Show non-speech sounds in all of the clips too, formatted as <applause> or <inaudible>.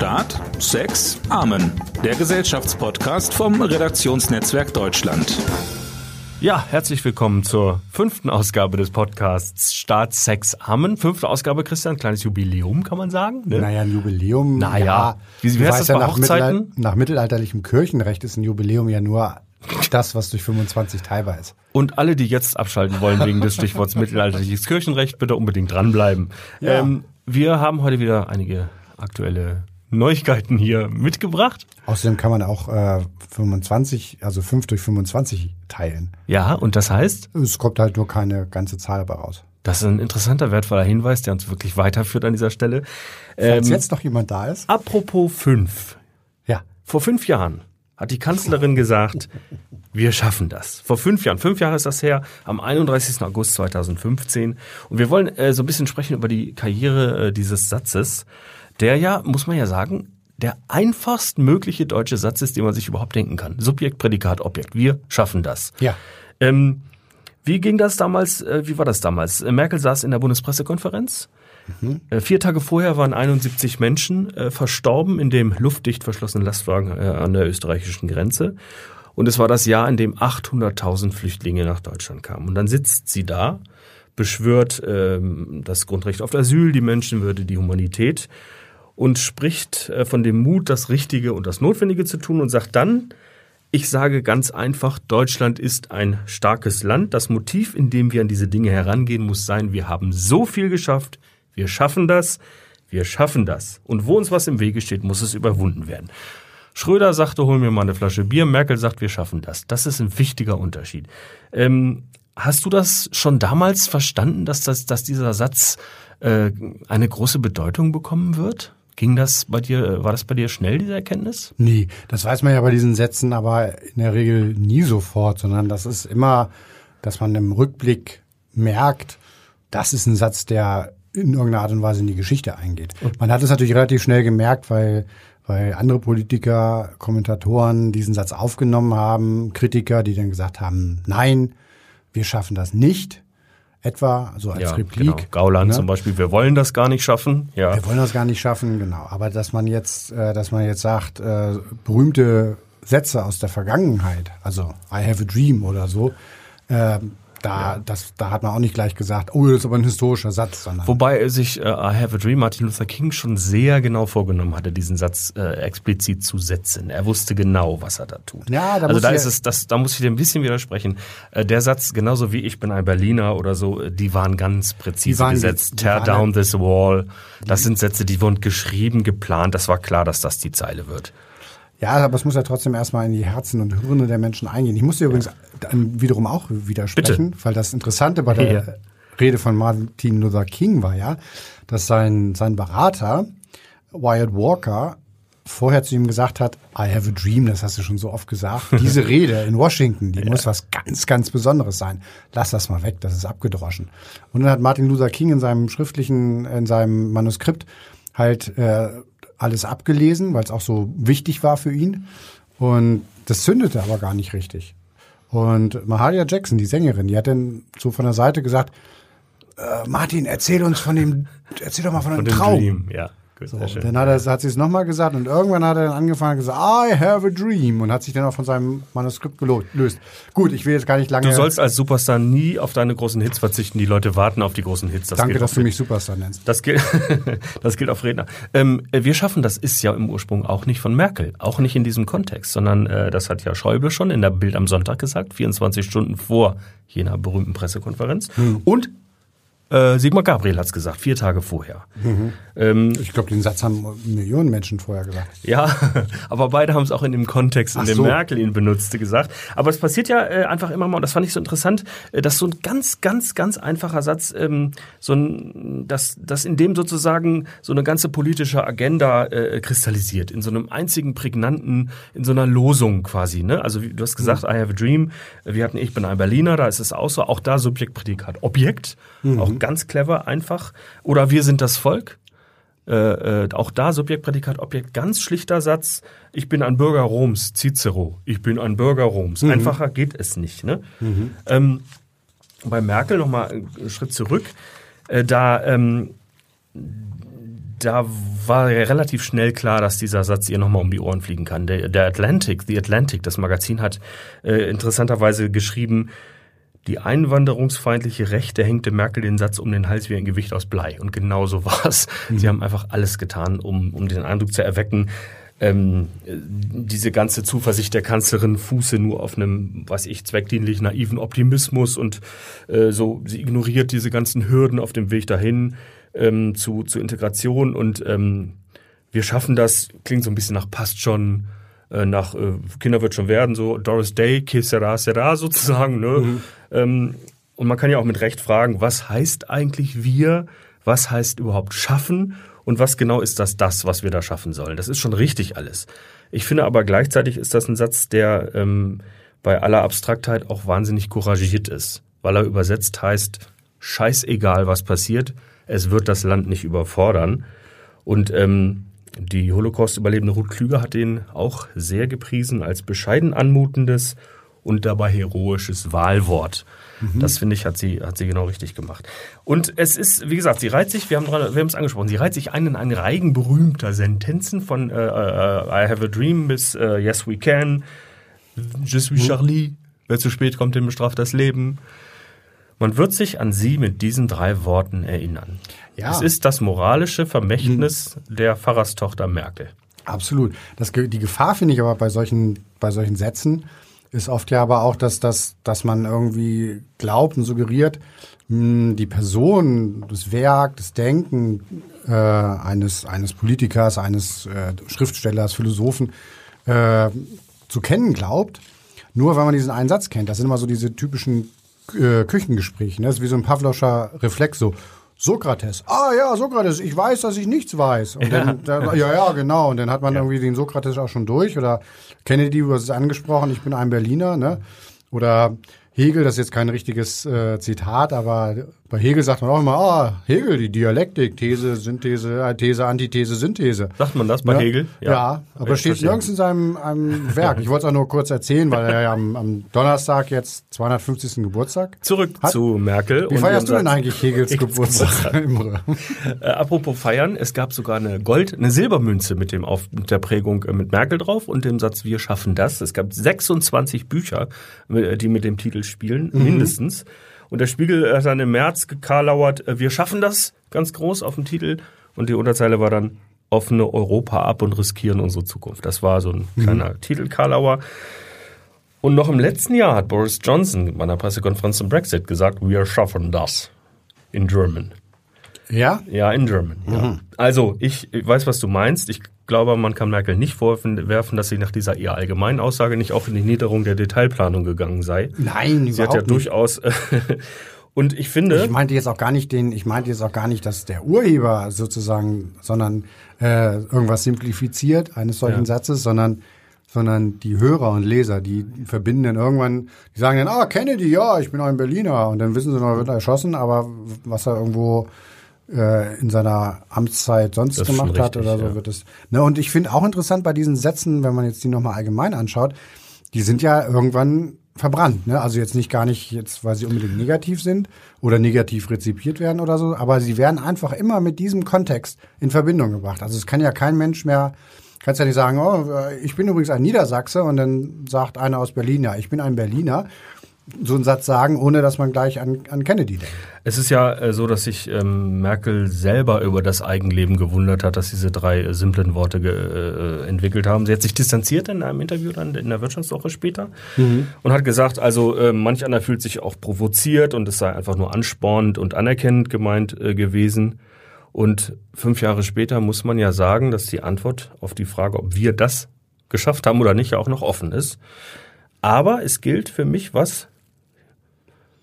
Staat, Sex, Amen. Der Gesellschaftspodcast vom Redaktionsnetzwerk Deutschland. Ja, herzlich willkommen zur fünften Ausgabe des Podcasts Staat, Sex, Amen. Fünfte Ausgabe, Christian, kleines Jubiläum, kann man sagen. Ne? Naja, ein Jubiläum. Naja, ja. wie, wie heißt das ja, bei nach Hochzeiten? Mittelalter, nach mittelalterlichem Kirchenrecht ist ein Jubiläum ja nur das, was durch 25 teilbar ist. Und alle, die jetzt abschalten wollen wegen des Stichworts mittelalterliches Kirchenrecht, bitte unbedingt dranbleiben. Ja. Ähm, wir haben heute wieder einige aktuelle Neuigkeiten hier mitgebracht. Außerdem kann man auch äh, 25, also 5 durch 25 teilen. Ja, und das heißt? Es kommt halt nur keine ganze Zahl dabei raus. Das ist ein interessanter, wertvoller Hinweis, der uns wirklich weiterführt an dieser Stelle. Falls ähm, jetzt noch jemand da ist. Apropos fünf. Ja. Vor fünf Jahren hat die Kanzlerin gesagt, wir schaffen das. Vor fünf Jahren, fünf Jahre ist das her, am 31. August 2015. Und wir wollen äh, so ein bisschen sprechen über die Karriere äh, dieses Satzes, der ja, muss man ja sagen, der einfachst mögliche deutsche Satz ist, den man sich überhaupt denken kann. Subjekt, Prädikat, Objekt. Wir schaffen das. Ja. Ähm, wie ging das damals? Äh, wie war das damals? Äh, Merkel saß in der Bundespressekonferenz. Mhm. Äh, vier Tage vorher waren 71 Menschen äh, verstorben in dem luftdicht verschlossenen Lastwagen äh, an der österreichischen Grenze. Und es war das Jahr, in dem 800.000 Flüchtlinge nach Deutschland kamen. Und dann sitzt sie da, beschwört ähm, das Grundrecht auf Asyl, die Menschenwürde, die Humanität und spricht äh, von dem Mut, das Richtige und das Notwendige zu tun und sagt dann, ich sage ganz einfach, Deutschland ist ein starkes Land. Das Motiv, in dem wir an diese Dinge herangehen, muss sein, wir haben so viel geschafft, wir schaffen das, wir schaffen das. Und wo uns was im Wege steht, muss es überwunden werden. Schröder sagte, hol mir mal eine Flasche Bier. Merkel sagt, wir schaffen das. Das ist ein wichtiger Unterschied. Ähm, hast du das schon damals verstanden, dass, das, dass dieser Satz äh, eine große Bedeutung bekommen wird? Ging das bei dir, war das bei dir schnell, diese Erkenntnis? Nee, das weiß man ja bei diesen Sätzen aber in der Regel nie sofort, sondern das ist immer, dass man im Rückblick merkt, das ist ein Satz, der in irgendeiner Art und Weise in die Geschichte eingeht. Man hat es natürlich relativ schnell gemerkt, weil, weil andere Politiker, Kommentatoren diesen Satz aufgenommen haben, Kritiker, die dann gesagt haben, nein, wir schaffen das nicht etwa, so als ja, Replik. Genau. Gauland ne? zum Beispiel, wir wollen das gar nicht schaffen. Ja. Wir wollen das gar nicht schaffen, genau. Aber dass man jetzt, äh, dass man jetzt sagt, äh, berühmte Sätze aus der Vergangenheit, also I have a dream oder so, äh, da, ja. das, da hat man auch nicht gleich gesagt, oh, das ist aber ein historischer Satz. Sondern Wobei sich äh, I Have a Dream Martin Luther King schon sehr genau vorgenommen hatte, diesen Satz äh, explizit zu setzen. Er wusste genau, was er da tut. Ja, da also da ist es, das, da muss ich dir ein bisschen widersprechen. Äh, der Satz, genauso wie ich bin ein Berliner oder so, äh, die waren ganz präzise waren, gesetzt. Tear down this wall. Das sind Sätze, die wurden geschrieben, geplant. Das war klar, dass das die Zeile wird. Ja, aber es muss ja trotzdem erstmal in die Herzen und Hirne der Menschen eingehen. Ich muss dir übrigens dann wiederum auch widersprechen, Bitte. weil das Interessante bei der ja. Rede von Martin Luther King war ja, dass sein, sein Berater Wyatt Walker vorher zu ihm gesagt hat, I have a dream, das hast du schon so oft gesagt. <laughs> Diese Rede in Washington, die ja. muss was ganz, ganz Besonderes sein. Lass das mal weg, das ist abgedroschen. Und dann hat Martin Luther King in seinem schriftlichen, in seinem Manuskript halt äh, alles abgelesen, weil es auch so wichtig war für ihn. Und das zündete aber gar nicht richtig. Und Mahalia Jackson, die Sängerin, die hat dann so von der Seite gesagt, äh, Martin, erzähl uns von dem, erzähl doch mal von, von dem Traum. Dream, ja. Gut, so, dann hat, er, hat sie es nochmal gesagt und irgendwann hat er dann angefangen und gesagt, I have a dream und hat sich dann auch von seinem Manuskript gelöst. Gut, ich will jetzt gar nicht lange. Du sollst als Superstar nie auf deine großen Hits verzichten. Die Leute warten auf die großen Hits. Das Danke, dass du mich Superstar nennst. Das gilt, <laughs> das gilt auf Redner. Ähm, wir schaffen das ist ja im Ursprung auch nicht von Merkel, auch nicht in diesem Kontext, sondern äh, das hat ja Schäuble schon in der Bild am Sonntag gesagt, 24 Stunden vor jener berühmten Pressekonferenz. Hm. Und äh, Sigmar Gabriel hat's gesagt, vier Tage vorher. Mhm. Ähm, ich glaube, den Satz haben Millionen Menschen vorher gesagt. Ja, <laughs> aber beide haben es auch in dem Kontext, in Ach dem so. Merkel ihn benutzte, gesagt. Aber es passiert ja äh, einfach immer mal, und das fand ich so interessant, äh, dass so ein ganz, ganz, ganz einfacher Satz, ähm, so ein, dass, dass in dem sozusagen so eine ganze politische Agenda äh, kristallisiert, in so einem einzigen prägnanten, in so einer Losung quasi. Ne? Also du hast gesagt, mhm. I have a dream. Wir hatten Ich bin ein Berliner, da ist es auch so, auch da Subjekt, Prädikat, Objekt. Mhm. Auch ganz clever, einfach. Oder wir sind das Volk. Äh, äh, auch da Subjekt, Prädikat, Objekt, ganz schlichter Satz. Ich bin ein Bürger Roms, Cicero. Ich bin ein Bürger Roms. Mhm. Einfacher geht es nicht. Ne? Mhm. Ähm, bei Merkel nochmal einen Schritt zurück. Äh, da ähm, da war relativ schnell klar, dass dieser Satz ihr nochmal um die Ohren fliegen kann. Der, der Atlantic, The Atlantic, das Magazin hat äh, interessanterweise geschrieben, die einwanderungsfeindliche Rechte hängte Merkel den Satz um den Hals wie ein Gewicht aus Blei. Und genau so war es. Mhm. Sie haben einfach alles getan, um, um den Eindruck zu erwecken, ähm, diese ganze Zuversicht der Kanzlerin fuße nur auf einem, weiß ich, zweckdienlich naiven Optimismus und äh, so, sie ignoriert diese ganzen Hürden auf dem Weg dahin ähm, zu, zu Integration und ähm, wir schaffen das, klingt so ein bisschen nach passt schon, äh, nach äh, Kinder wird schon werden, so Doris Day, que sera, sera <laughs> sozusagen. Ne? Mhm. Ähm, und man kann ja auch mit Recht fragen, was heißt eigentlich wir? Was heißt überhaupt schaffen? Und was genau ist das, das, was wir da schaffen sollen? Das ist schon richtig alles. Ich finde aber gleichzeitig ist das ein Satz, der ähm, bei aller Abstraktheit auch wahnsinnig couragiert ist, weil er übersetzt heißt, scheißegal, was passiert, es wird das Land nicht überfordern. Und ähm, die Holocaust-Überlebende Ruth Klüger hat den auch sehr gepriesen als bescheiden anmutendes und dabei heroisches Wahlwort. Mhm. Das finde ich, hat sie, hat sie genau richtig gemacht. Und es ist, wie gesagt, sie reiht sich, wir haben, wir haben es angesprochen, sie reiht sich ein in einen Reigen berühmter Sentenzen von äh, äh, I have a dream bis äh, Yes we can, Je suis. Charlie, wer zu spät kommt, dem bestraft das Leben. Man wird sich an sie mit diesen drei Worten erinnern. Ja. Es ist das moralische Vermächtnis mhm. der Pfarrerstochter Merkel. Absolut. Das, die Gefahr finde ich aber bei solchen, bei solchen Sätzen ist oft ja aber auch, dass, dass, dass man irgendwie glaubt und suggeriert, mh, die Person, das Werk, das Denken äh, eines, eines Politikers, eines äh, Schriftstellers, Philosophen äh, zu kennen glaubt, nur weil man diesen einen Satz kennt. Das sind immer so diese typischen äh, Küchengespräche. Ne? Das ist wie so ein Pavloscher Reflex, so Sokrates. Ah ja, Sokrates, ich weiß, dass ich nichts weiß. Und ja. Dann, <laughs> dann, ja, ja, genau. Und dann hat man ja. irgendwie den Sokrates auch schon durch. Oder Kennedy, du hast es angesprochen, ich bin ein Berliner, ne? Oder Hegel, das ist jetzt kein richtiges äh, Zitat, aber bei Hegel sagt man auch immer, ah, Hegel, die Dialektik, These, Synthese, äh, These, Antithese, Synthese. Sagt man das bei ja? Hegel? Ja, ja aber steht nirgends in seinem einem Werk. Ich wollte es auch nur kurz erzählen, weil er ja am, am Donnerstag jetzt 250. Geburtstag Zurück hat. zu Merkel. Wie feierst du denn eigentlich Hegels <laughs> Geburtstag? <laughs> äh, apropos feiern, es gab sogar eine Gold-, eine Silbermünze mit, dem auf, mit der Prägung äh, mit Merkel drauf und dem Satz, wir schaffen das. Es gab 26 Bücher, äh, die mit dem Titel spielen, mhm. mindestens. Und der Spiegel hat dann im März gekarlauert, äh, wir schaffen das, ganz groß auf dem Titel. Und die Unterzeile war dann, offene Europa ab und riskieren unsere Zukunft. Das war so ein mhm. kleiner Titel Karlauer. Und noch im letzten Jahr hat Boris Johnson bei einer Pressekonferenz zum Brexit gesagt, wir schaffen das in German. Ja? Ja, in German. Ja. Mhm. Also, ich weiß, was du meinst. Ich glaube, man kann Merkel nicht vorwerfen, dass sie nach dieser eher allgemeinen Aussage nicht auch in die Niederung der Detailplanung gegangen sei. Nein, sie hat ja nicht. durchaus. <laughs> und ich finde. Ich meinte jetzt auch gar nicht den, ich meinte jetzt auch gar nicht, dass der Urheber sozusagen, sondern äh, irgendwas simplifiziert eines solchen ja. Satzes, sondern sondern die Hörer und Leser, die verbinden dann irgendwann, die sagen dann, ah, Kennedy, ja, ich bin auch ein Berliner. Und dann wissen sie noch, wird er erschossen, aber was er irgendwo äh, in seiner Amtszeit sonst das gemacht richtig, hat oder so ja. wird es. Ne, und ich finde auch interessant bei diesen Sätzen, wenn man jetzt die nochmal allgemein anschaut, die sind ja irgendwann verbrannt. Ne? Also jetzt nicht gar nicht jetzt, weil sie unbedingt negativ sind oder negativ rezipiert werden oder so, aber sie werden einfach immer mit diesem Kontext in Verbindung gebracht. Also es kann ja kein Mensch mehr, kannst ja nicht sagen, oh, ich bin übrigens ein Niedersachse und dann sagt einer aus Berlin, ja, ich bin ein Berliner so einen Satz sagen, ohne dass man gleich an, an Kennedy denkt. Es ist ja äh, so, dass sich ähm, Merkel selber über das Eigenleben gewundert hat, dass diese drei äh, simplen Worte äh, entwickelt haben. Sie hat sich distanziert in einem Interview dann in der Wirtschaftswoche später mhm. und hat gesagt, also äh, manch einer fühlt sich auch provoziert und es sei einfach nur anspornend und anerkennend gemeint äh, gewesen. Und fünf Jahre später muss man ja sagen, dass die Antwort auf die Frage, ob wir das geschafft haben oder nicht, ja auch noch offen ist. Aber es gilt für mich, was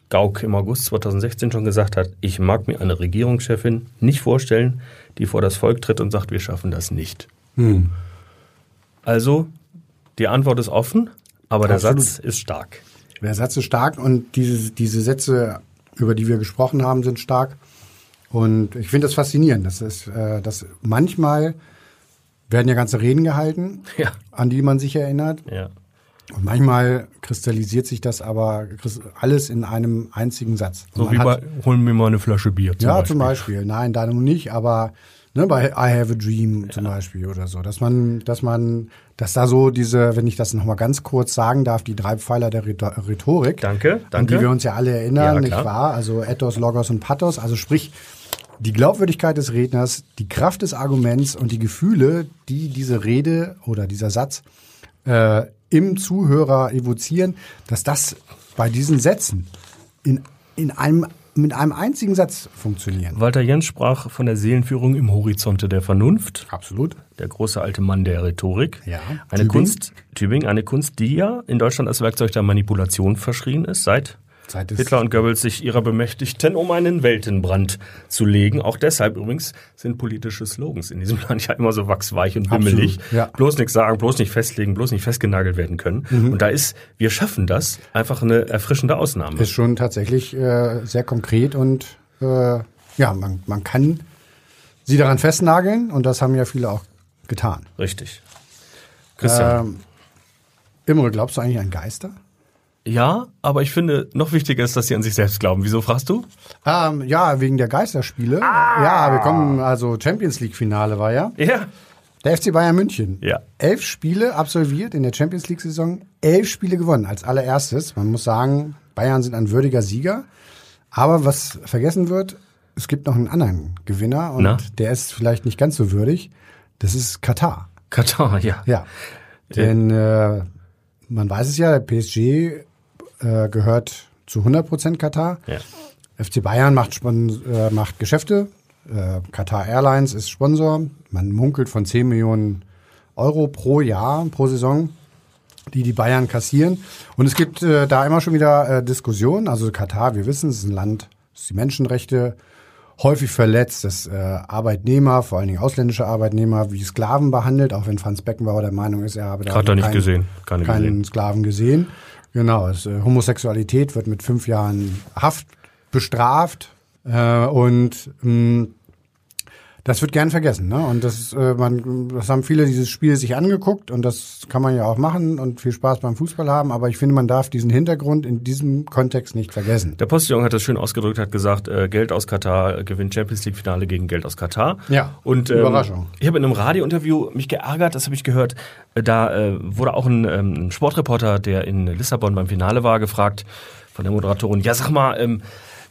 Gauck im August 2016 schon gesagt hat, ich mag mir eine Regierungschefin nicht vorstellen, die vor das Volk tritt und sagt, wir schaffen das nicht. Hm. Also, die Antwort ist offen, aber Absolut. der Satz ist stark. Der Satz ist stark und diese, diese Sätze, über die wir gesprochen haben, sind stark. Und ich finde das faszinierend. Das ist, äh, dass manchmal werden ja ganze Reden gehalten, ja. an die man sich erinnert. Ja. Und manchmal kristallisiert sich das aber alles in einem einzigen Satz. So wie bei, holen wir mal eine Flasche Bier. Zum ja, Beispiel. zum Beispiel. Nein, da nun nicht, aber Ne, bei I Have a Dream zum Beispiel oder so, dass man, dass man, dass da so diese, wenn ich das nochmal ganz kurz sagen darf, die drei Pfeiler der Rhetor- Rhetorik, Danke, an danke. die wir uns ja alle erinnern, Ja, nicht wahr? Also Ethos, Logos und Pathos, also sprich die Glaubwürdigkeit des Redners, die Kraft des Arguments und die Gefühle, die diese Rede oder dieser Satz äh, im Zuhörer evozieren, dass das bei diesen Sätzen in, in einem, mit einem einzigen Satz funktionieren. Walter Jens sprach von der Seelenführung im Horizonte der Vernunft. Absolut. Der große alte Mann der Rhetorik. Ja. Eine Tübingen. Kunst, Tübingen, eine Kunst, die ja in Deutschland als Werkzeug der Manipulation verschrien ist, seit Hitler und Goebbels sich ihrer bemächtigten, um einen Weltenbrand zu legen. Auch deshalb übrigens sind politische Slogans in diesem <laughs> Land ja immer so wachsweich und Absolut, wimmelig. ja. Bloß nichts sagen, bloß nicht festlegen, bloß nicht festgenagelt werden können. Mhm. Und da ist, wir schaffen das, einfach eine erfrischende Ausnahme. Ist schon tatsächlich äh, sehr konkret und äh, ja, man, man kann sie daran festnageln und das haben ja viele auch getan. Richtig. Christian. Ähm, Imre, glaubst du eigentlich an Geister? Ja, aber ich finde, noch wichtiger ist, dass sie an sich selbst glauben. Wieso fragst du? Ähm, ja, wegen der Geisterspiele. Ja, wir kommen, also Champions League Finale war ja. Ja. Der FC Bayern München. Ja. Elf Spiele absolviert in der Champions League Saison. Elf Spiele gewonnen als allererstes. Man muss sagen, Bayern sind ein würdiger Sieger. Aber was vergessen wird, es gibt noch einen anderen Gewinner und Na? der ist vielleicht nicht ganz so würdig. Das ist Katar. Katar, ja. Ja. Denn äh, man weiß es ja, der PSG äh, gehört zu 100% Katar. Ja. FC Bayern macht, Spon äh, macht Geschäfte. Äh, Qatar Airlines ist Sponsor. Man munkelt von 10 Millionen Euro pro Jahr, pro Saison, die die Bayern kassieren. Und es gibt äh, da immer schon wieder äh, Diskussionen. Also Katar, wir wissen, es ist ein Land, das die Menschenrechte häufig verletzt, das äh, Arbeitnehmer, vor allen Dingen ausländische Arbeitnehmer, wie Sklaven behandelt, auch wenn Franz Beckenbauer der Meinung ist, er habe da Hat er nicht keinen- gesehen. Keine keinen gesehen. Sklaven gesehen. Genau, es, äh, Homosexualität wird mit fünf Jahren Haft bestraft äh, und mh, das wird gern vergessen. Ne? Und das, äh, man, das haben viele dieses Spiel sich angeguckt und das kann man ja auch machen und viel Spaß beim Fußball haben. Aber ich finde, man darf diesen Hintergrund in diesem Kontext nicht vergessen. Der Postillon hat das schön ausgedrückt, hat gesagt, äh, Geld aus Katar gewinnt Champions League Finale gegen Geld aus Katar. Ja, und ähm, Überraschung. Ich habe in einem Radiointerview mich geärgert, das habe ich gehört. Äh, Da äh, wurde auch ein, ähm, Sportreporter, der in Lissabon beim Finale war, gefragt von der Moderatorin, ja sag mal, ähm,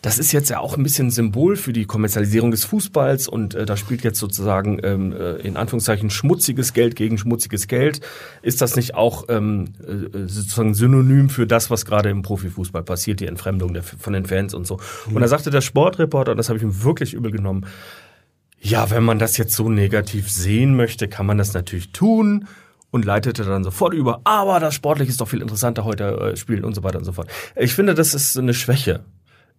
das ist jetzt ja auch ein bisschen Symbol für die Kommerzialisierung des Fußballs und äh, da spielt jetzt sozusagen ähm, äh, in Anführungszeichen schmutziges Geld gegen schmutziges Geld. Ist das nicht auch ähm, äh, sozusagen synonym für das, was gerade im Profifußball passiert, die Entfremdung der, von den Fans und so? Und da sagte der Sportreporter, und das habe ich ihm wirklich übel genommen, ja, wenn man das jetzt so negativ sehen möchte, kann man das natürlich tun und leitete dann sofort über, aber das Sportliche ist doch viel interessanter heute äh, spielen und so weiter und so fort. Ich finde, das ist eine Schwäche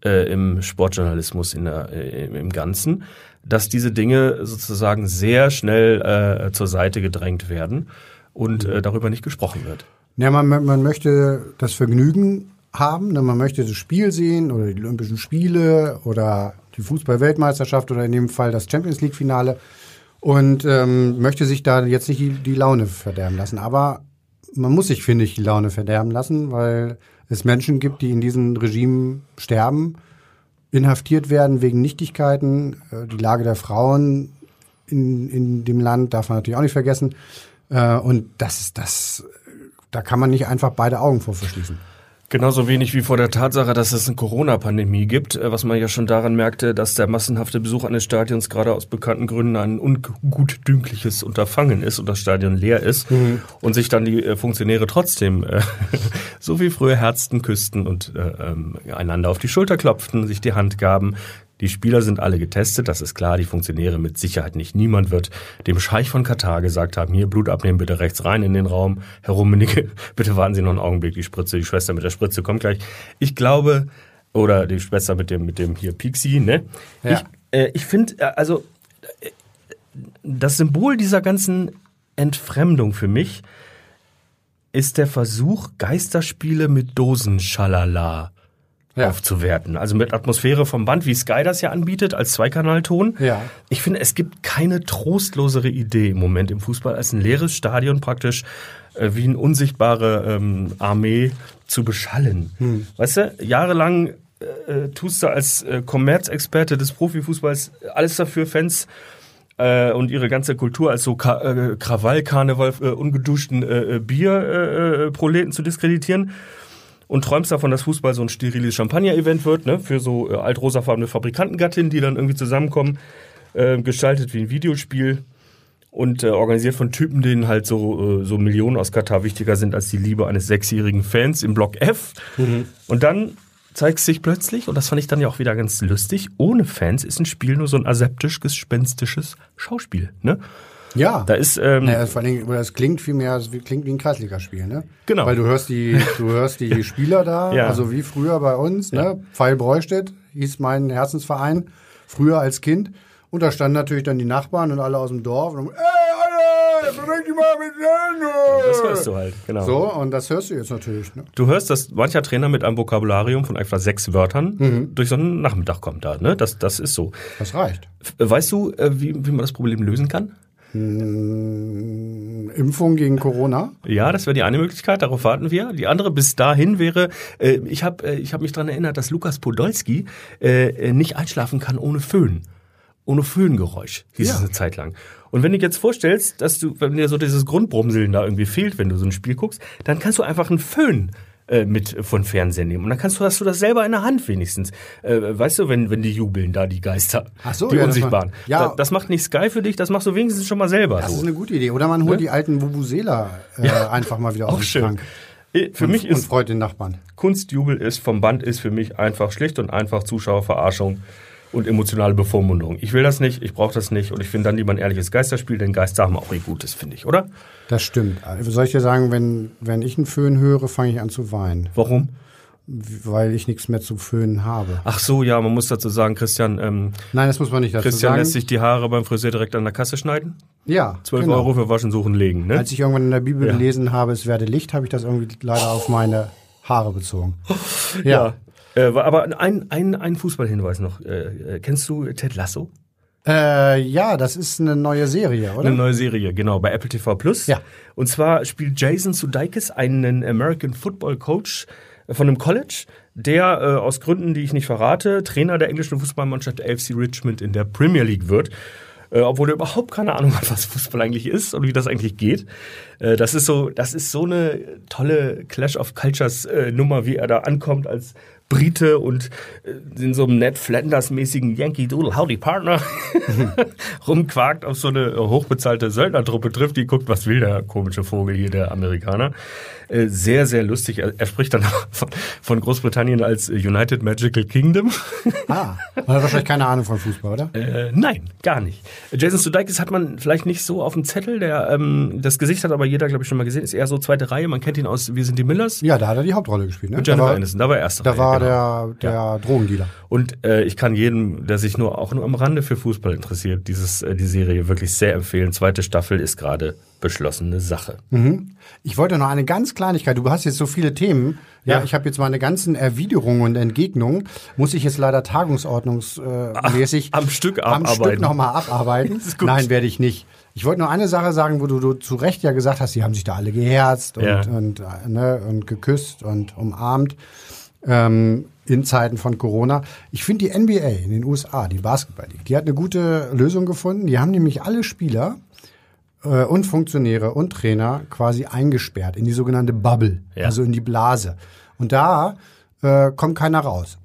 äh, im Sportjournalismus in der, äh, im Ganzen, dass diese Dinge sozusagen sehr schnell äh, zur Seite gedrängt werden und äh, darüber nicht gesprochen wird. Ja, man, man möchte das Vergnügen haben, ne? man möchte das Spiel sehen oder die Olympischen Spiele oder die Fußball-Weltmeisterschaft oder in dem Fall das Champions League-Finale und ähm, möchte sich da jetzt nicht die, die Laune verderben lassen. Aber man muss sich, finde ich, die Laune verderben lassen, weil es Menschen gibt, die in diesen Regimen sterben, inhaftiert werden wegen Nichtigkeiten. Äh, Die Lage der Frauen in, in dem Land darf man natürlich auch nicht vergessen. Äh, Und das ist das, da kann man nicht einfach beide Augen vor verschließen. Genauso wenig wie vor der Tatsache, dass es eine Corona-Pandemie gibt, äh, was man ja schon daran merkte, dass der massenhafte Besuch eines Stadions gerade aus bekannten Gründen ein ungutdüngliches Unterfangen ist und das Stadion leer ist und sich dann die äh, Funktionäre trotzdem äh, <laughs> so wie früher herzten, küssten und äh, ähm, einander auf die Schulter klopften, sich die Hand gaben. Die Spieler sind alle getestet, das ist klar, die Funktionäre mit Sicherheit nicht. Niemand wird dem Scheich von Katar gesagt haben, hier Blut abnehmen, bitte rechts rein in den Raum. Herr Rummenigge, <laughs> bitte warten Sie noch einen Augenblick, die Spritze, die Schwester mit der Spritze kommt gleich. Ich glaube, oder die Schwester mit dem, mit dem hier Pixie, ne? Ja. Ich, äh, ich finde, äh, also äh, das Symbol dieser ganzen Entfremdung für mich ist der Versuch, Geisterspiele mit Dosenschalala Ja. aufzuwerten. Also mit Atmosphäre vom Band, wie Sky das ja anbietet, als Zweikanalton. Ja. Ich finde, es gibt keine trostlosere Idee im Moment im Fußball, als ein leeres Stadion praktisch äh, wie eine unsichtbare ähm, Armee zu beschallen. Hm. Weißt du, jahrelang äh, tust du als äh, Kommerzexperte des Profifußballs alles dafür, Fans äh, und ihre ganze Kultur als so Ka äh, Krawall, Karneval, äh, ungeduschten äh, Bierproleten äh, zu diskreditieren und träumst davon, dass Fußball so ein steriles Champagner-Event wird, ne, für so äh, altrosafarbene Fabrikantengattinnen, die dann irgendwie zusammenkommen, äh, gestaltet wie ein Videospiel und äh, organisiert von Typen, denen halt so, äh, so Millionen aus Katar wichtiger sind als die Liebe eines sechsjährigen Fans im Block F. Mhm. Und dann zeigt sich plötzlich, und das fand ich dann ja auch wieder ganz lustig, ohne Fans ist ein Spiel nur so ein aseptisch gespenstisches Schauspiel. Ne? Ja. Da ist, ähm, naja, vor allem, das klingt viel mehr, das klingt wie ein Kreisligaspiel, ne? Genau. Weil du hörst die, du hörst die <laughs> Spieler da, Ja. also wie früher bei uns, Ja. ne? Pfeil Breustedt hieß mein Herzensverein, früher als Kind. Und da standen natürlich dann die Nachbarn und alle aus dem Dorf und, ey, Alter, beweg dich mal mit den das hörst du halt, genau. So, und das hörst du jetzt natürlich, ne? Du hörst, dass mancher Trainer mit einem Vokabularium von etwa sechs Wörtern durch so einen Nachmittag kommt da. Ne? Das, das ist so. Das reicht. Weißt du, äh, wie, wie man das Problem lösen kann? Impfung gegen Corona. Ja, das wäre die eine Möglichkeit, darauf warten wir. Die andere bis dahin wäre, äh, ich habe äh, ich hab mich daran erinnert, dass Lukas Podolski äh, äh, nicht einschlafen kann ohne Föhn. Ohne Föhngeräusch, hieß Ja. es eine Zeit lang. Und wenn du dir jetzt vorstellst, dass du, wenn dir so dieses Grundbrumseln da irgendwie fehlt, wenn du so ein Spiel guckst, dann kannst du einfach einen Föhn äh, mit von Fernsehen nehmen. Und dann kannst du, hast du das selber in der Hand wenigstens. Äh, weißt du, wenn, wenn die jubeln, da die Geister, Ach so, die ja, das Unsichtbaren. macht- ja. Da, das macht nicht Sky für dich, das machst du wenigstens schon mal selber. Das so. ist eine gute Idee. Oder man holt Ne? die alten Vuvuzela äh, <laughs> einfach mal wieder dem schön. Schrank. Äh, Für und, mich und ist freut den Nachbarn. Kunstjubel ist vom Band ist für mich einfach schlicht und einfach Zuschauerverarschung und emotionale Bevormundung. Ich will das nicht, ich brauche das nicht und ich finde dann lieber ein ehrliches Geisterspiel, denn Geister haben auch ihr Gutes, finde ich, oder? Das stimmt. Also Soll ich dir sagen, wenn, wenn ich einen Föhn höre, fange ich an zu weinen, Warum? weil ich nichts mehr zu föhnen habe. Ach so, ja, man muss dazu sagen, Christian, ähm, Nein, das muss man nicht dazu Christian sagen. lässt sich die Haare beim Friseur direkt an der Kasse schneiden. ja, 12 genau. Euro für Waschen, Suchen, Legen, ne? Als ich irgendwann in der Bibel Ja. gelesen habe, es werde Licht, habe ich das irgendwie leider auf meine Haare bezogen. Ja. Äh, aber ein, ein, ein Fußballhinweis noch. Äh, äh, kennst du Ted Lasso? Äh, ja, das ist eine neue Serie, oder? Eine neue Serie, genau, bei Apple TV Plus. Ja. Und zwar spielt Jason Sudeikis einen American Football Coach von einem College, der äh, aus Gründen, die ich nicht verrate, Trainer der englischen Fußballmannschaft AFC Richmond in der Premier League wird. Äh, obwohl er überhaupt keine Ahnung hat, was Fußball eigentlich ist und wie das eigentlich geht. Äh, das ist so, das ist so eine tolle Clash of Cultures äh, Nummer, wie er da ankommt als Brite und äh, in so einem Ned Flanders-mäßigen Yankee Doodle Howdy Partner <laughs> rumquakt auf so eine hochbezahlte Söldnertruppe trifft, die guckt, was will der komische Vogel hier, der Amerikaner. Äh, sehr, sehr lustig. Er, er spricht dann <laughs> von, von Großbritannien als United Magical Kingdom. Ah, <laughs> man hat wahrscheinlich keine Ahnung von Fußball, oder? Äh, nein, gar nicht. Jason Sudeikis hat man vielleicht nicht so auf dem Zettel. Der, ähm, das Gesicht hat aber jeder, glaube ich, schon mal gesehen. Ist eher so zweite Reihe. Man kennt ihn aus Wir sind die Millers. Ja, da hat er die Hauptrolle gespielt, ne? Mit Da Jennifer war, Aniston. Da war er erste da Reihe, war genau. der, der Drogendealer. Und äh, ich kann jedem, der sich nur auch nur am Rande für Fußball interessiert, dieses äh, die Serie wirklich sehr empfehlen. Zweite Staffel ist gerade beschlossene Sache. Ich wollte noch eine ganz Kleinigkeit. Du hast jetzt so viele Themen. Ja, Ja. ich habe jetzt meine ganzen Erwiderungen und Entgegnungen. Muss ich jetzt leider tagungsordnungsmäßig am Stück am abarbeiten. Stück nochmal abarbeiten. <laughs> Nein, werde ich nicht. Ich wollte nur eine Sache sagen, wo du, du zu Recht ja gesagt hast, sie haben sich da alle geherzt und, Ja. und, äh, ne, und geküsst und umarmt ähm, in Zeiten von Corona. Ich finde die NBA in den USA, die Basketball League, die hat eine gute Lösung gefunden. Die haben nämlich alle Spieler äh, und Funktionäre und Trainer quasi eingesperrt in die sogenannte Bubble, Ja. also in die Blase. Und da äh, kommt keiner raus.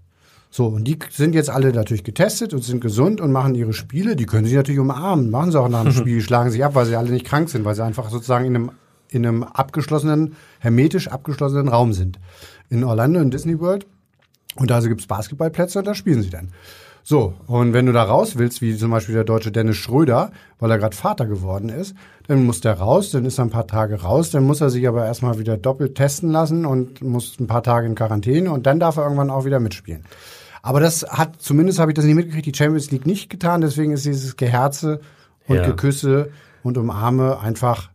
So, und die sind jetzt alle natürlich getestet und sind gesund und machen ihre Spiele. Die können sich natürlich umarmen, machen sie auch nach dem <laughs> Spiel, schlagen sich ab, weil sie alle nicht krank sind, weil sie einfach sozusagen in einem, in einem abgeschlossenen, hermetisch abgeschlossenen Raum sind. In Orlando, in Disney World. Und da gibt's Basketballplätze und da spielen sie dann. So, und wenn du da raus willst, wie zum Beispiel der deutsche Dennis Schröder, weil er gerade Vater geworden ist, dann muss der raus, dann ist er ein paar Tage raus, dann muss er sich aber erstmal wieder doppelt testen lassen und muss ein paar Tage in Quarantäne und dann darf er irgendwann auch wieder mitspielen. Aber das hat, zumindest habe ich das nicht mitgekriegt, die Champions League nicht getan, deswegen ist dieses Geherze und Ja. Geküsse und Umarme einfach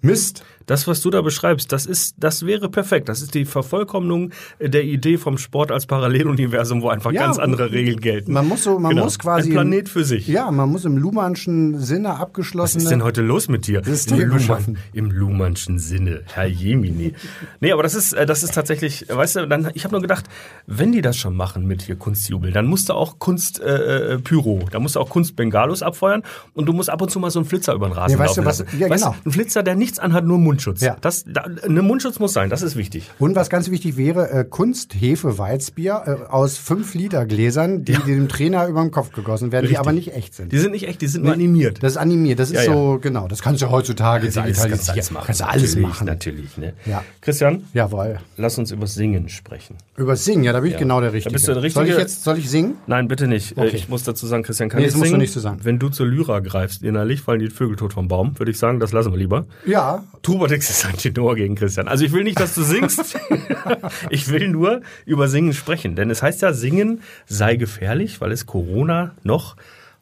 Mist. Das, was du da beschreibst, das ist, das wäre perfekt. Das ist die Vervollkommnung der Idee vom Sport als Paralleluniversum, wo einfach Ja, ganz andere Regeln gelten. Man muss so, man Genau. muss quasi. Ein Planet für sich. Ja, man muss im Luhmannschen Sinne Was abgeschlossene. ist denn heute los mit dir? Im, Luhmann. Im Luhmannschen Sinne. Herr Jemini. Nee, aber das ist, äh, das ist tatsächlich, weißt du, dann, ich habe nur gedacht, wenn die das schon machen mit hier Kunstjubel, dann musst du auch Kunst äh, äh, Pyro, da musst du auch Kunst Bengalos abfeuern und du musst ab und zu mal so einen Flitzer über den Rasen Nee, weißt du, laufen was- lassen. ja, genau. du, Ein Flitzer, der nichts anhat, nur Mundschutz. Ja. Das, da, eine Mundschutz muss sein, das ist wichtig. Und was ganz wichtig wäre, äh, Kunst-Hefe-Weizbier äh, aus 5-Liter-Gläsern, die, die dem Trainer über den Kopf gegossen werden, die Richtig. aber nicht echt sind. Die sind nicht echt, die sind nur animiert. Das ist animiert, das ist Ja, ja. so, genau, das kannst du heutzutage du alles, kannst alles machen. Kannst du alles natürlich, machen. Natürlich, ne? Ja. Christian, Jawohl. lass uns über Singen sprechen. Über Singen, ja, da bin ich genau der Richtige. bist du der Soll Richtige. ich jetzt, soll ich singen? Nein, bitte nicht. Äh, Okay. Ich muss dazu sagen, Christian kann Nee, nicht das musst du singen. nicht so sagen. Wenn du zur Lyra greifst innerlich, fallen die Vögel tot vom Baum, würde ich sagen, das lassen wir lieber. Ja. Tubatex ist ein Tenor gegen Christian. Also ich will nicht, dass du singst. <laughs> ich will nur über Singen sprechen. Denn es heißt ja, Singen sei gefährlich, weil es Corona noch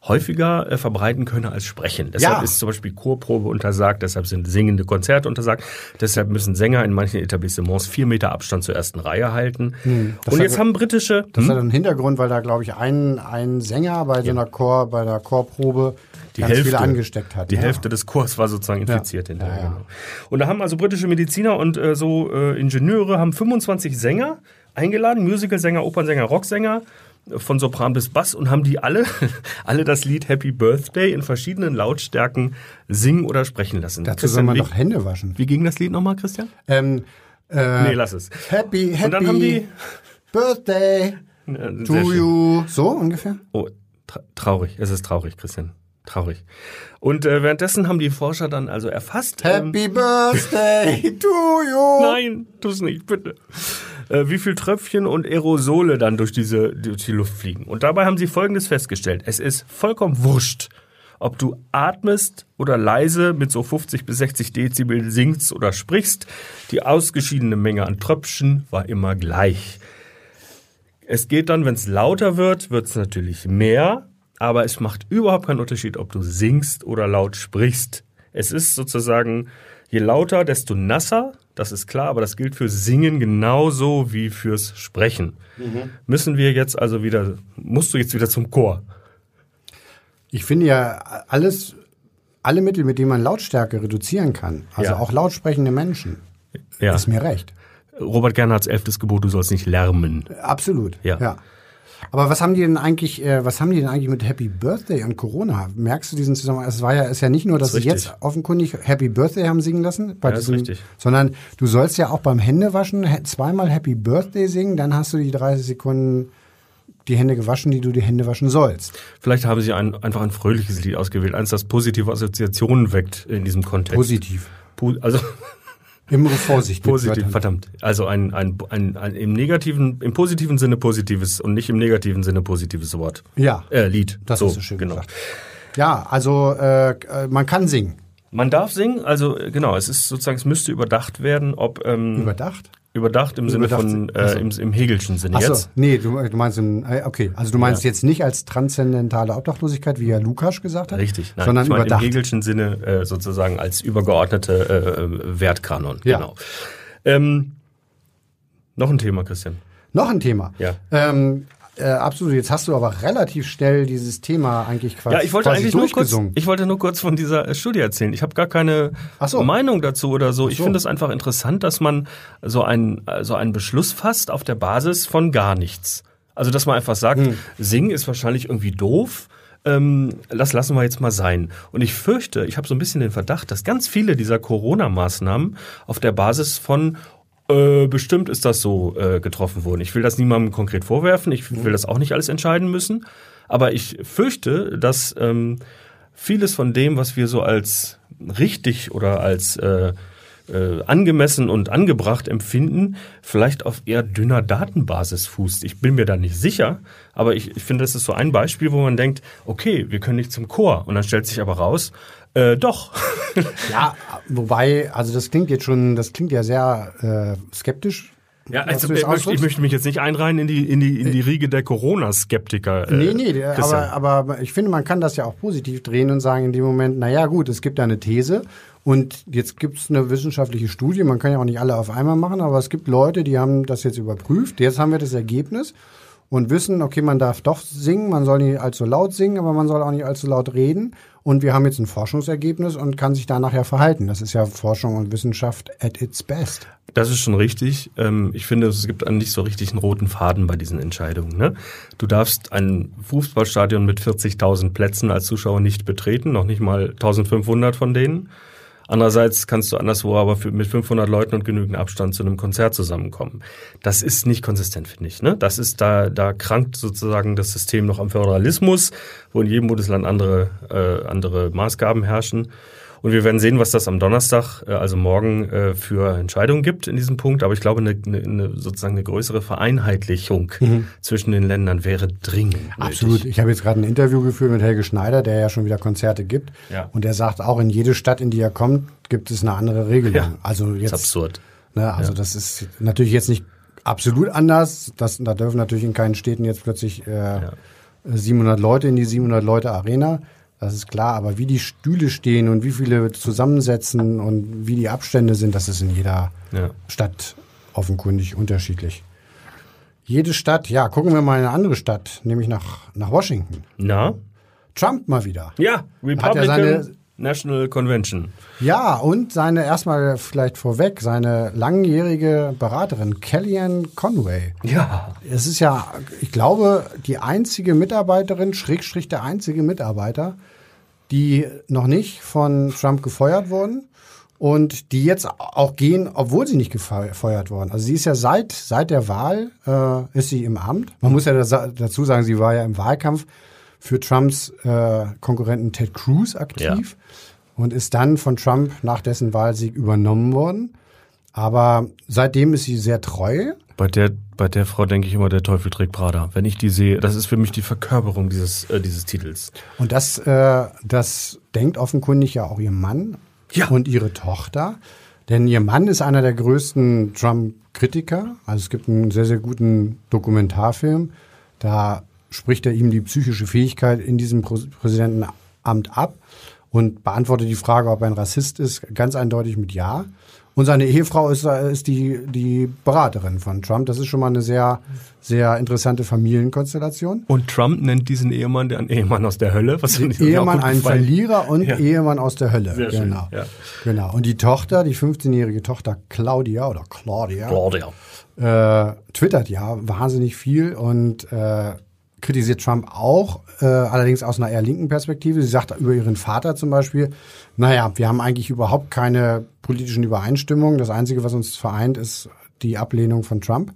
häufiger äh, verbreiten könne als Sprechen. Deshalb Ja. ist zum Beispiel Chorprobe untersagt, deshalb sind singende Konzerte untersagt, deshalb müssen Sänger in manchen Etablissements vier Meter Abstand zur ersten Reihe halten. Hm, Und hat- jetzt haben britische... Das Hm? hat einen Hintergrund, weil da, glaube ich, ein, ein Sänger bei so einer Chor, bei der Chorprobe die ganz Hälfte, viele angesteckt hat. Die ja. Hälfte des Chors war sozusagen infiziert Ja. hinterher. Ja. Genau. Und da haben also britische Mediziner und äh, so äh, Ingenieure haben 25 Sänger eingeladen, Musicalsänger, Opernsänger, Rocksänger äh, von Sopran bis Bass und haben die alle, <laughs> alle das Lied Happy Birthday in verschiedenen Lautstärken singen oder sprechen lassen. Dazu soll Christian, man wie, doch Hände waschen. wie ging das Lied nochmal, Christian? Ähm, äh, Nee, lass es. Happy, happy Und dann haben die Birthday Ja, to schön. you. So ungefähr? Oh, tra traurig. Es ist traurig, Christian. Traurig. Und äh, währenddessen haben die Forscher dann also erfasst. ähm, Happy Birthday <laughs> to you. Nein, tu's nicht, bitte. Äh, wie viel Tröpfchen und Aerosole dann durch diese durch die Luft fliegen. Und dabei haben sie Folgendes festgestellt. Es ist vollkommen wurscht, ob du atmest oder leise mit so 50 bis 60 Dezibel singst oder sprichst. Die ausgeschiedene Menge an Tröpfchen war immer gleich. Es geht dann, wenn es lauter wird, wird es natürlich mehr, aber es macht überhaupt keinen Unterschied, ob du singst oder laut sprichst. Es ist sozusagen, je lauter, desto nasser, das ist klar, aber das gilt für Singen genauso wie fürs Sprechen. Müssen wir jetzt also wieder, musst du jetzt wieder zum Chor? Ich finde ja alles, alle Mittel, mit denen man Lautstärke reduzieren kann, also Ja. auch lautsprechende Menschen, Ja. ist mir recht. Robert Gernhardts elftes Gebot, du sollst nicht lärmen. Absolut. Ja. ja. Aber was haben die denn eigentlich, äh, was haben die denn eigentlich mit Happy Birthday und Corona? Merkst du diesen Zusammenhang? Es war ja, ist ja nicht nur, dass Das sie ist jetzt offenkundig Happy Birthday haben singen lassen, Ja, ist diesem, richtig. sondern du sollst ja auch beim Händewaschen he- zweimal Happy Birthday singen, dann hast du die 30 Sekunden die Hände gewaschen, die du die Hände waschen sollst. Vielleicht haben sie ein, einfach ein fröhliches Lied ausgewählt, eins, das positive Assoziationen weckt in diesem Kontext. Positiv. Po also Immer Vorsicht. Positiv, Wörtern. verdammt. Also ein, ein, ein, ein im negativen, im positiven Sinne positives und nicht im negativen Sinne positives Wort. Ja. Äh, Lied. Das so, hast du schön genau. gesagt. Ja, also äh, äh, man kann singen. Man darf singen, also äh, genau, es ist sozusagen, es müsste überdacht werden, ob ähm, Überdacht? Überdacht im Sinne Überdacht, von äh, im, im Hegelschen Sinne Achso, jetzt. nee, du, du meinst im, äh, okay, also du meinst jetzt nicht als transzendentale Obdachlosigkeit, wie ja Lukas gesagt hat, Richtig, nein, sondern ich meine überdacht. im Hegelschen Sinne äh, sozusagen als übergeordnete äh, äh, Wertkanon. Ja. Genau. Ähm, noch ein Thema, Christian. Noch ein Thema. Ja. Ähm, äh, absolut. Jetzt hast du aber relativ schnell dieses Thema eigentlich quasi, Ja, ich wollte eigentlich nur kurz, ich wollte nur kurz von dieser äh, Studie erzählen. Ich habe gar keine so. Meinung dazu oder so. Ich so. finde es einfach interessant, dass man so einen, so einen Beschluss fasst auf der Basis von gar nichts. Also, dass man einfach sagt, Hm. singen ist wahrscheinlich irgendwie doof. Ähm, das lassen wir jetzt mal sein. Und ich fürchte, ich habe so ein bisschen den Verdacht, dass ganz viele dieser Corona-Maßnahmen auf der Basis von äh, bestimmt ist das so äh, getroffen wurden. Ich will das niemandem konkret vorwerfen. Ich will das auch nicht alles entscheiden müssen. Aber ich fürchte, dass ähm, vieles von dem, was wir so als richtig oder als äh, äh, angemessen und angebracht empfinden, vielleicht auf eher dünner Datenbasis fußt. Ich bin mir da nicht sicher, aber ich, ich finde, das ist so ein Beispiel, wo man denkt, okay, wir können nicht zum Chor. Und dann stellt sich aber raus, äh, doch. <laughs> Ja, wobei, also das klingt jetzt schon, das klingt ja sehr äh, skeptisch, Ja, also, ich, möchte, ich möchte mich jetzt nicht einreihen in die, in die, in die Riege der Corona-Skeptiker. Äh, nee, nee, aber, aber ich finde, man kann das ja auch positiv drehen und sagen in dem Moment, naja gut, es gibt da eine These und jetzt gibt es eine wissenschaftliche Studie, man kann ja auch nicht alle auf einmal machen, aber es gibt Leute, die haben das jetzt überprüft, jetzt haben wir das Ergebnis und wissen, okay, man darf doch singen, man soll nicht allzu laut singen, aber man soll auch nicht allzu laut reden. Und wir haben jetzt ein Forschungsergebnis und kann sich da nachher verhalten. Das ist ja Forschung und Wissenschaft at its best. Das ist schon richtig. Ähm, ich finde, es gibt nicht so richtig einen roten Faden bei diesen Entscheidungen. Ne? Du darfst ein Fußballstadion mit 40.000 Plätzen als Zuschauer nicht betreten, noch nicht mal 1500 von denen. Andererseits kannst du anderswo aber für, mit 500 Leuten und genügend Abstand zu einem Konzert zusammenkommen. Das ist nicht konsistent, finde ich. Ne? Das ist da, da krankt sozusagen das System noch am Föderalismus, wo in jedem Bundesland andere, äh, andere Maßgaben herrschen. Und wir werden sehen, was das am Donnerstag, äh, also morgen, äh, für Entscheidungen gibt in diesem Punkt. Aber ich glaube, eine, eine, sozusagen eine größere Vereinheitlichung mhm. zwischen den Ländern wäre dringend. Absolut. Nötig. Ich habe jetzt gerade ein Interview geführt mit Helge Schneider, der ja schon wieder Konzerte gibt. Ja. Und der sagt, auch in jede Stadt, in die er kommt, gibt es eine andere Regelung. Ja. Also jetzt, das ist absurd. Ne, also ja. das ist natürlich jetzt nicht absolut anders. Das, da dürfen natürlich in keinen Städten jetzt plötzlich äh, ja. 700 Leute in die 700 Leute Arena. Das ist klar, aber wie die Stühle stehen und wie viele zusammensetzen und wie die Abstände sind, das ist in jeder ja. Stadt offenkundig unterschiedlich. Jede Stadt, ja, gucken wir mal in eine andere Stadt, nämlich nach, nach Washington. Na? Trump mal wieder. Ja, Republican seine, National Convention. Ja, und seine, erstmal vielleicht vorweg, seine langjährige Beraterin Kellyanne Conway. Ja. Es ist ja, ich glaube, die einzige Mitarbeiterin, Schrägstrich der einzige Mitarbeiter, die noch nicht von Trump gefeuert wurden und die jetzt auch gehen, obwohl sie nicht gefeuert wurden. Also sie ist ja seit, seit der Wahl, äh, ist sie im Amt. Man muss ja dazu sagen, sie war ja im Wahlkampf für Trumps äh, Konkurrenten Ted Cruz aktiv ja. und ist dann von Trump nach dessen Wahlsieg übernommen worden. Aber seitdem ist sie sehr treu. Bei der, bei der Frau denke ich immer, der Teufel trägt Prada. Wenn ich die sehe, das ist für mich die Verkörperung dieses, äh, dieses Titels. Und das, äh, das denkt offenkundig ja auch ihr Mann ja. und ihre Tochter. Denn ihr Mann ist einer der größten Trump-Kritiker. Also es gibt einen sehr, sehr guten Dokumentarfilm. Da spricht er ihm die psychische Fähigkeit in diesem Präsidentenamt ab und beantwortet die Frage, ob er ein Rassist ist, ganz eindeutig mit Ja. Und seine Ehefrau ist, ist die, die Beraterin von Trump. Das ist schon mal eine sehr, sehr interessante Familienkonstellation. Und Trump nennt diesen Ehemann den Ehemann aus der Hölle. Was Ehemann, ein Verlierer und ja. Ehemann aus der Hölle. Sehr genau. Schön, ja. genau. Und die Tochter, die 15-jährige Tochter Claudia oder Claudia, Claudia. Äh, twittert ja wahnsinnig viel und äh, kritisiert Trump auch, äh, allerdings aus einer eher linken Perspektive. Sie sagt über ihren Vater zum Beispiel, naja, wir haben eigentlich überhaupt keine politischen Übereinstimmungen. Das Einzige, was uns vereint, ist die Ablehnung von Trump.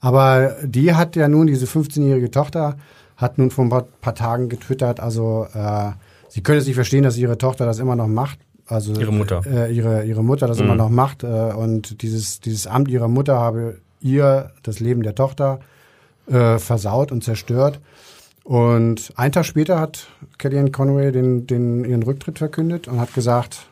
Aber die hat ja nun, diese 15-jährige Tochter, hat nun vor ein paar, paar Tagen getwittert, also äh, sie könnte es nicht verstehen, dass ihre Tochter das immer noch macht. Also ihre Mutter. Äh, ihre, ihre Mutter das mhm. immer noch macht. Äh, und dieses, dieses Amt ihrer Mutter habe ihr das Leben der Tochter äh, versaut und zerstört. Und einen Tag später hat Kellyanne Conway den, den, ihren Rücktritt verkündet und hat gesagt,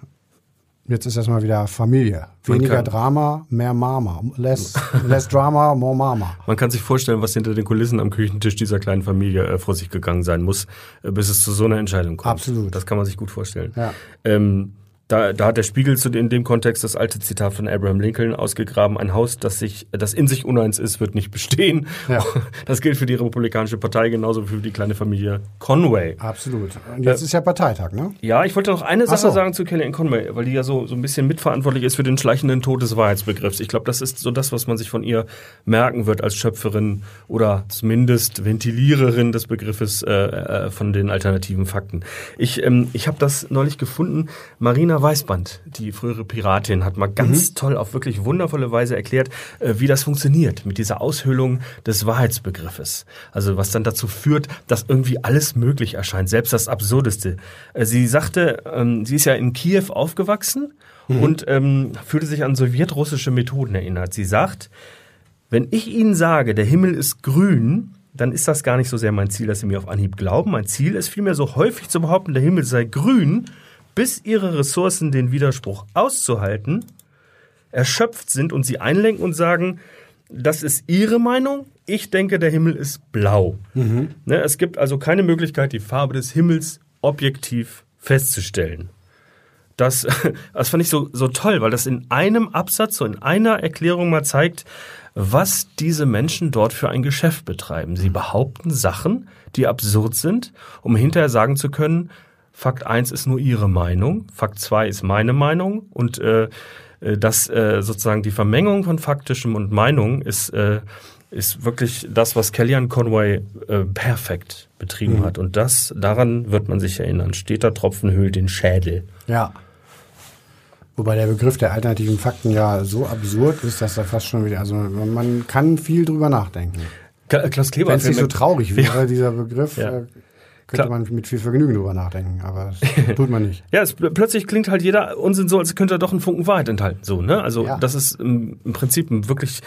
jetzt ist erstmal wieder Familie. Weniger Drama, mehr Mama. Less, less Drama, more Mama. Man kann sich vorstellen, was hinter den Kulissen am Küchentisch dieser kleinen Familie äh, vor sich gegangen sein muss, äh, bis es zu so einer Entscheidung kommt. Absolut. Das kann man sich gut vorstellen. Ja. Ähm, da, da hat der Spiegel zu, in dem Kontext das alte Zitat von Abraham Lincoln ausgegraben. Ein Haus, das sich, das in sich uneins ist, wird nicht bestehen. Ja. <laughs> Das gilt für die Republikanische Partei genauso wie für die kleine Familie Conway. Absolut. Und jetzt äh, ist ja Parteitag, ne? Ja, ich wollte noch eine Sache so. sagen zu Kellyanne Conway, weil die ja so, so ein bisschen mitverantwortlich ist für den schleichenden Tod des Wahrheitsbegriffs. Ich glaube, das ist so das, was man sich von ihr merken wird als Schöpferin oder zumindest Ventiliererin des Begriffes äh, äh, von den alternativen Fakten. Ich, ähm, ich habe das neulich gefunden. Marina Weißband, die frühere Piratin, hat mal ganz mhm. toll auf wirklich wundervolle Weise erklärt, äh, wie das funktioniert mit dieser Aushöhlung des Wahrheitsbegriffes. Also was dann dazu führt, dass irgendwie alles möglich erscheint, selbst das Absurdeste. Äh, sie sagte, ähm, sie ist ja in Kiew aufgewachsen mhm. und ähm, fühlte sich an sowjetrussische Methoden erinnert. Sie sagt, wenn ich Ihnen sage, der Himmel ist grün, dann ist das gar nicht so sehr mein Ziel, dass Sie mir auf Anhieb glauben. Mein Ziel ist vielmehr so häufig zu behaupten, der Himmel sei grün, bis ihre Ressourcen den Widerspruch auszuhalten erschöpft sind und sie einlenken und sagen, das ist Ihre Meinung. Ich denke, der Himmel ist blau. Ne, es gibt also keine Möglichkeit, die Farbe des Himmels objektiv festzustellen. Das, <laughs> das fand ich so, so toll, weil das in einem Absatz, so in einer Erklärung mal zeigt, was diese Menschen dort für ein Geschäft betreiben. Sie behaupten Sachen, die absurd sind, um hinterher sagen zu können, Fakt 1 ist nur ihre Meinung, Fakt 2 ist meine Meinung und äh, äh, dass äh, sozusagen die Vermengung von faktischem und Meinung ist, äh, ist wirklich das, was Kellyanne Conway äh, perfekt betrieben hat. Und das, daran wird man sich erinnern. Steter Tropfen höhlt den Schädel. Ja. Wobei der Begriff der alternativen Fakten ja so absurd ist, dass er fast schon wieder, also man kann viel drüber nachdenken. Kla- Klaus Kleber Wenn es nicht so traurig wäre, dieser Begriff, Ja. Könnte Klar. man mit viel Vergnügen drüber nachdenken, aber das <laughs> tut man nicht. Ja, es, pl- plötzlich klingt halt jeder Unsinn so, als könnte er doch einen Funken Wahrheit enthalten. So, ne? Also Ja. das ist im, im Prinzip ein wirklich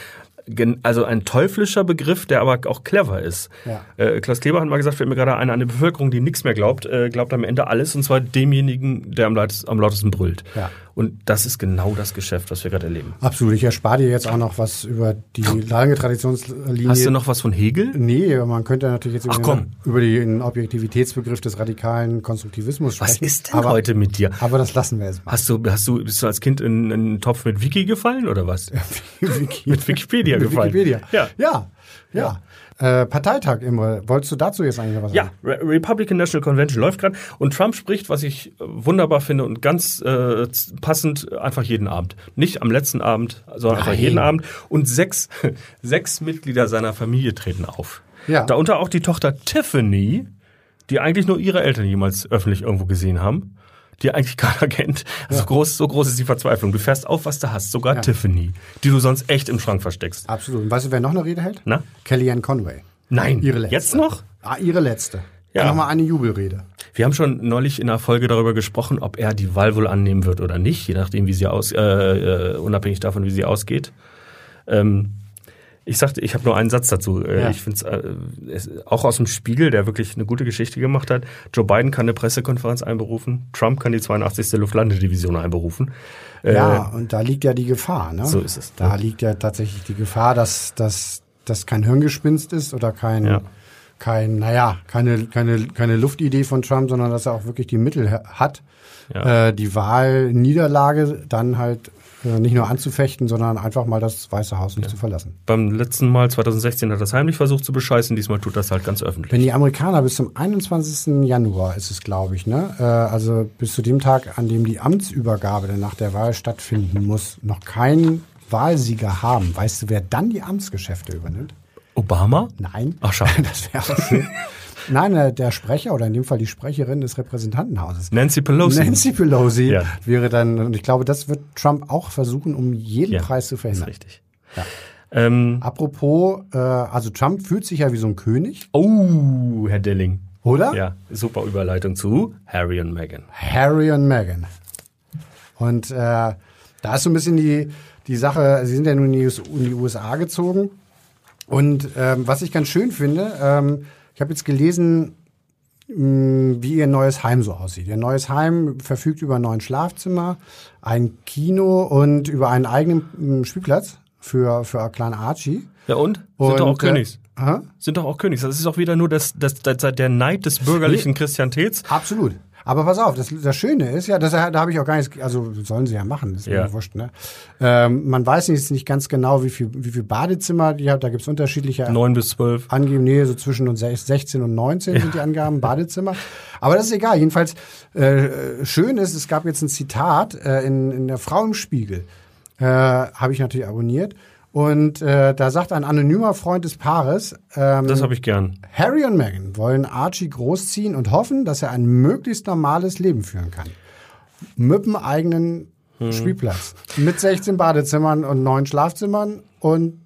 also ein teuflischer Begriff, der aber auch clever ist. Ja. Äh, Klaus Kleber hat mal gesagt, fällt mir gerade eine, eine Bevölkerung, die nichts mehr glaubt, äh, glaubt am Ende alles und zwar demjenigen, der am, laut, am lautesten brüllt. Ja. Und das ist genau das Geschäft, was wir gerade erleben. Absolut. Ich erspare dir jetzt auch noch was über die lange Traditionslinie. Hast du noch was von Hegel? Nee, man könnte natürlich jetzt über, Ach, den, komm. über den Objektivitätsbegriff des radikalen Konstruktivismus sprechen. Was ist denn aber, heute mit dir? Aber das lassen wir jetzt mal. Hast du, hast du, bist du als Kind in, in einen Topf mit Wiki gefallen oder was? <laughs> Mit Wikipedia Mit gefallen. Wikipedia. Ja. Ja. Ja. Äh, Parteitag, Imre. Wolltest du dazu jetzt eigentlich was Ja, sagen? Re Republican National Convention läuft gerade und Trump spricht, was ich äh, wunderbar finde und ganz äh, passend, einfach jeden Abend. Nicht am letzten Abend, sondern einfach Nein. jeden Abend. Und sechs, <laughs> sechs Mitglieder seiner Familie treten auf. Ja. Darunter auch die Tochter Tiffany, die eigentlich nur ihre Eltern jemals öffentlich irgendwo gesehen haben. Die eigentlich keiner kennt. So, groß, so groß ist die Verzweiflung. Du fährst auf, was du hast. Sogar Ja. Tiffany, die du sonst echt im Schrank versteckst. Absolut. Und weißt du, wer noch eine Rede hält? Na? Kellyanne Conway. Nein. Ihre letzte. Jetzt noch? Ah, ihre letzte. Ja. Ja. Nochmal eine Jubelrede. Wir haben schon neulich in einer Folge darüber gesprochen, ob er die Wahl wohl annehmen wird oder nicht, je nachdem, wie sie aus, äh, äh, unabhängig davon, wie sie ausgeht. Ähm, ich sagte, ich habe nur einen Satz dazu. Äh, Ja. Ich finde äh, es auch aus dem Spiegel, der wirklich eine gute Geschichte gemacht hat. Joe Biden kann eine Pressekonferenz einberufen, Trump kann die 82. Luftlandedivision einberufen. Äh, Ja, und da liegt ja die Gefahr. Ne? So ist es. Da liegt ja tatsächlich die Gefahr, dass dass das kein Hirngespinst ist oder kein, Ja. kein naja, keine, keine, keine Luftidee von Trump, sondern dass er auch wirklich die Mittel ha- hat, Ja. äh, die Wahlniederlage dann halt nicht nur anzufechten, sondern einfach mal das Weiße Haus nicht zu verlassen. Beim letzten Mal, 2016, hat er das heimlich versucht zu bescheißen, diesmal tut das halt ganz öffentlich. Wenn die Amerikaner bis zum 21. Januar ist es, glaube ich, ne? Äh, also bis zu dem Tag, an dem die Amtsübergabe dann nach der Wahl stattfinden muss, noch keinen Wahlsieger haben, weißt du, wer dann die Amtsgeschäfte übernimmt? Obama? Nein. Ach, schade. <laughs> Das wäre. <laughs> Nein, äh, der Sprecher oder in dem Fall die Sprecherin des Repräsentantenhauses. Nancy Pelosi. Nancy Pelosi Ja. wäre dann, und ich glaube, das wird Trump auch versuchen, um jeden Ja, Preis zu Das ist verhindern. richtig. Ähm, Apropos, äh, also Trump fühlt sich ja wie so ein König, oh, Herr Delling. oder? Ja, super Überleitung zu Harry und Meghan. Harry und Meghan. Und äh, da ist so ein bisschen die, die Sache, sie sind ja nun in die, US in die USA gezogen. Und ähm, was ich ganz schön finde, ähm, ich habe jetzt gelesen, mh, wie ihr neues Heim so aussieht. Ihr neues Heim verfügt über neun Schlafzimmer, ein Kino und über einen eigenen mh, Spielplatz für, für kleinen Archie. Ja und? Sind Und, doch auch äh, Königs. Hä? Sind doch auch Königs. Das ist auch wieder nur das, das, das, der Neid des bürgerlichen Christianitäts. Absolut. Aber pass auf, das, das Schöne ist ja, das, da habe ich auch gar nichts, also sollen sie ja machen, ist Ja. mir wurscht. Ne? Ähm, man weiß nicht, nicht ganz genau, wie viel, wie viel Badezimmer die hat, da gibt's unterschiedliche Neun bis zwölf. Angeben, nee, so zwischen und sech- 16 und 19 sind die Angaben, <laughs> Badezimmer. Aber das ist egal. Jedenfalls, äh, schön ist, es gab jetzt ein Zitat äh, in, in der Frau im Spiegel. Äh, Habe ich natürlich abonniert. Und äh, da sagt ein anonymer Freund des Paares, ähm, Das habe ich gern. Harry und Meghan wollen Archie großziehen und hoffen, dass er ein möglichst normales Leben führen kann. Mit einem eigenen Spielplatz. Mit 16 Badezimmern und neun Schlafzimmern. Und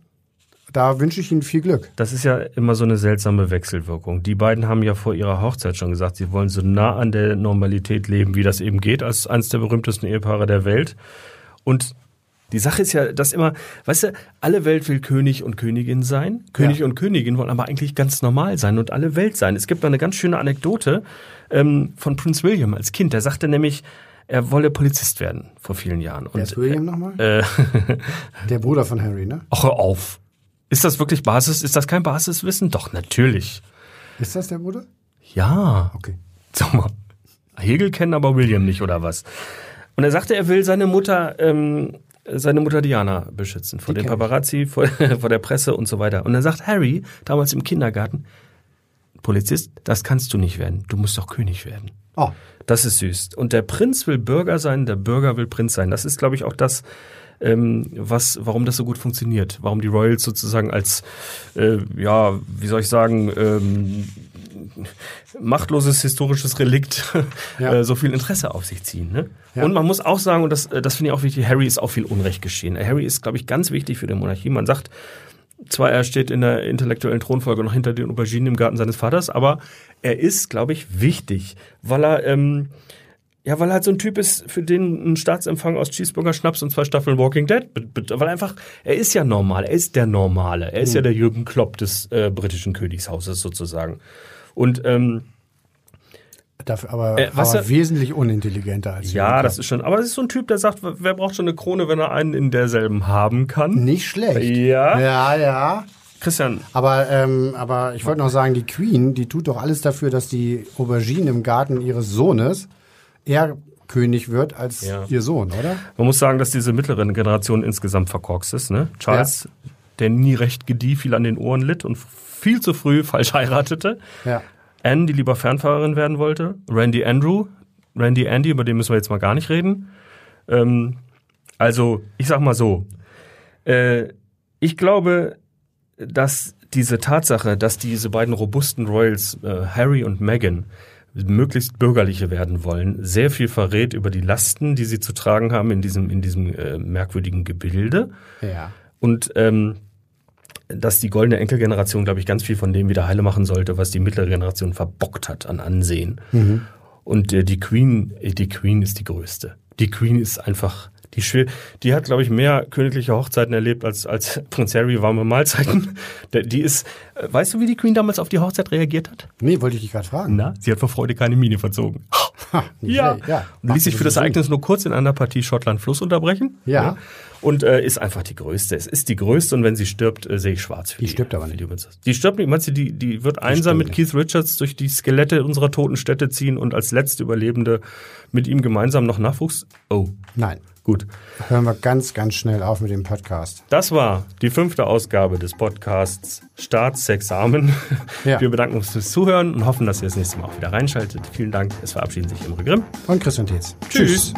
da wünsche ich Ihnen viel Glück. Das ist ja immer so eine seltsame Wechselwirkung. Die beiden haben ja vor ihrer Hochzeit schon gesagt, sie wollen so nah an der Normalität leben, wie das eben geht, als eines der berühmtesten Ehepaare der Welt. Und die Sache ist ja, dass immer, weißt du, alle Welt will König und Königin sein. König Ja. und Königin wollen aber eigentlich ganz normal sein und alle Welt sein. Es gibt da eine ganz schöne Anekdote ähm, von Prince William als Kind. Der sagte nämlich, er wolle Polizist werden vor vielen Jahren. Wer ist Und William nochmal? äh, <laughs> Der Bruder von Harry, ne? ach, hör auf. Ist das wirklich Basis? Ist das kein Basiswissen? Doch, natürlich. Ist das der Bruder? Ja. Okay. Sag mal, Hegel kennen aber William nicht, oder was? Und er sagte, er will seine Mutter, ähm, seine Mutter Diana beschützen vor den. Paparazzi, <laughs> vor, vor der Presse und so weiter. Und dann sagt Harry, damals im Kindergarten, Polizist, das kannst du nicht werden. Du musst doch König werden. Oh, Das ist süß. Und der Prinz will Bürger sein, der Bürger will Prinz sein. Das ist, glaube ich, auch das, ähm, was, warum das so gut funktioniert. Warum die Royals sozusagen als, äh, ja, wie soll ich sagen, ähm, machtloses historisches Relikt <laughs> Ja. äh, so viel Interesse auf sich ziehen. Ne? Ja. Und man muss auch sagen, und das, äh, das finde ich auch wichtig, Harry ist auch viel Unrecht geschehen. Harry ist, glaube ich, ganz wichtig für die Monarchie. Man sagt, zwar er steht in der intellektuellen Thronfolge noch hinter den Auberginen im Garten seines Vaters, aber er ist, glaube ich, wichtig, weil er ähm, ja, weil er halt so ein Typ ist, für den ein Staatsempfang aus Cheeseburger Schnaps und zwei Staffeln Walking Dead, weil einfach, er ist ja normal, er ist der Normale, er ist ja der Jürgen Klopp des äh, britischen Königshauses sozusagen. Und ähm, dafür aber, Äh, was aber er- wesentlich unintelligenter als ja, das ist schon, aber das ist so ein Typ, der sagt, wer braucht schon eine Krone, wenn er einen in derselben haben kann? nicht schlecht. Ja. Ja, ja. Christian, Aber, ähm, aber ich wollte noch sagen, die Queen, die tut doch alles dafür, dass die Aubergine im Garten ihres Sohnes eher König wird als Ja. ihr Sohn, oder? Man muss sagen, dass diese mittlere Generation insgesamt verkorkst ist. Ne? Charles, der nie recht gedieh, viel an den Ohren litt und viel zu früh <laughs> falsch heiratete. Ja. Anne, die lieber Fernfahrerin werden wollte. Randy Andrew, Randy Andy, über den müssen wir jetzt mal gar nicht reden. Ähm, also, ich sag mal so, äh, ich glaube, dass diese Tatsache, dass diese beiden robusten Royals, äh, Harry und Meghan, möglichst bürgerliche werden wollen, sehr viel verrät über die Lasten, die sie zu tragen haben in diesem, in diesem äh, merkwürdigen Gebilde. Ja. Und ähm, dass die goldene Enkelgeneration, glaube ich, ganz viel von dem wieder heile machen sollte, was die mittlere Generation verbockt hat an Ansehen. Und äh, die Queen, äh, die Queen ist die größte. Die Queen ist einfach die schwer, die hat, glaube ich, mehr königliche Hochzeiten erlebt als, als <laughs> Prinz Harry warme Mahlzeiten. <laughs> Die ist, äh, weißt du, wie die Queen damals auf die Hochzeit reagiert hat? Nee, wollte ich dich gerade fragen. Na, sie hat vor Freude keine Miene verzogen. <laughs> Ha, <laughs> Ja. ja. Und ließ sich für das Ereignis nur kurz in einer Partie Schottland-Fluss unterbrechen. Ja. Und äh, ist einfach die größte. Es ist die größte und wenn sie stirbt, äh, sehe ich schwarz für Die stirbt aber nicht. Die, die stirbt nicht. Meinst du, die, die wird einsam mit Keith Richards durch die Skelette unserer toten Städte ziehen und als letzte Überlebende mit ihm gemeinsam noch Nachwuchs? Oh, Nein. Gut. Hören wir ganz, ganz schnell auf mit dem Podcast. Das war die fünfte Ausgabe des Podcasts Staatsexamen. Ja. Wir bedanken uns fürs Zuhören und hoffen, dass ihr das nächste Mal auch wieder reinschaltet. Vielen Dank. Es verabschieden sich Imre Grimm. Und Christian Tietz. Tschüss.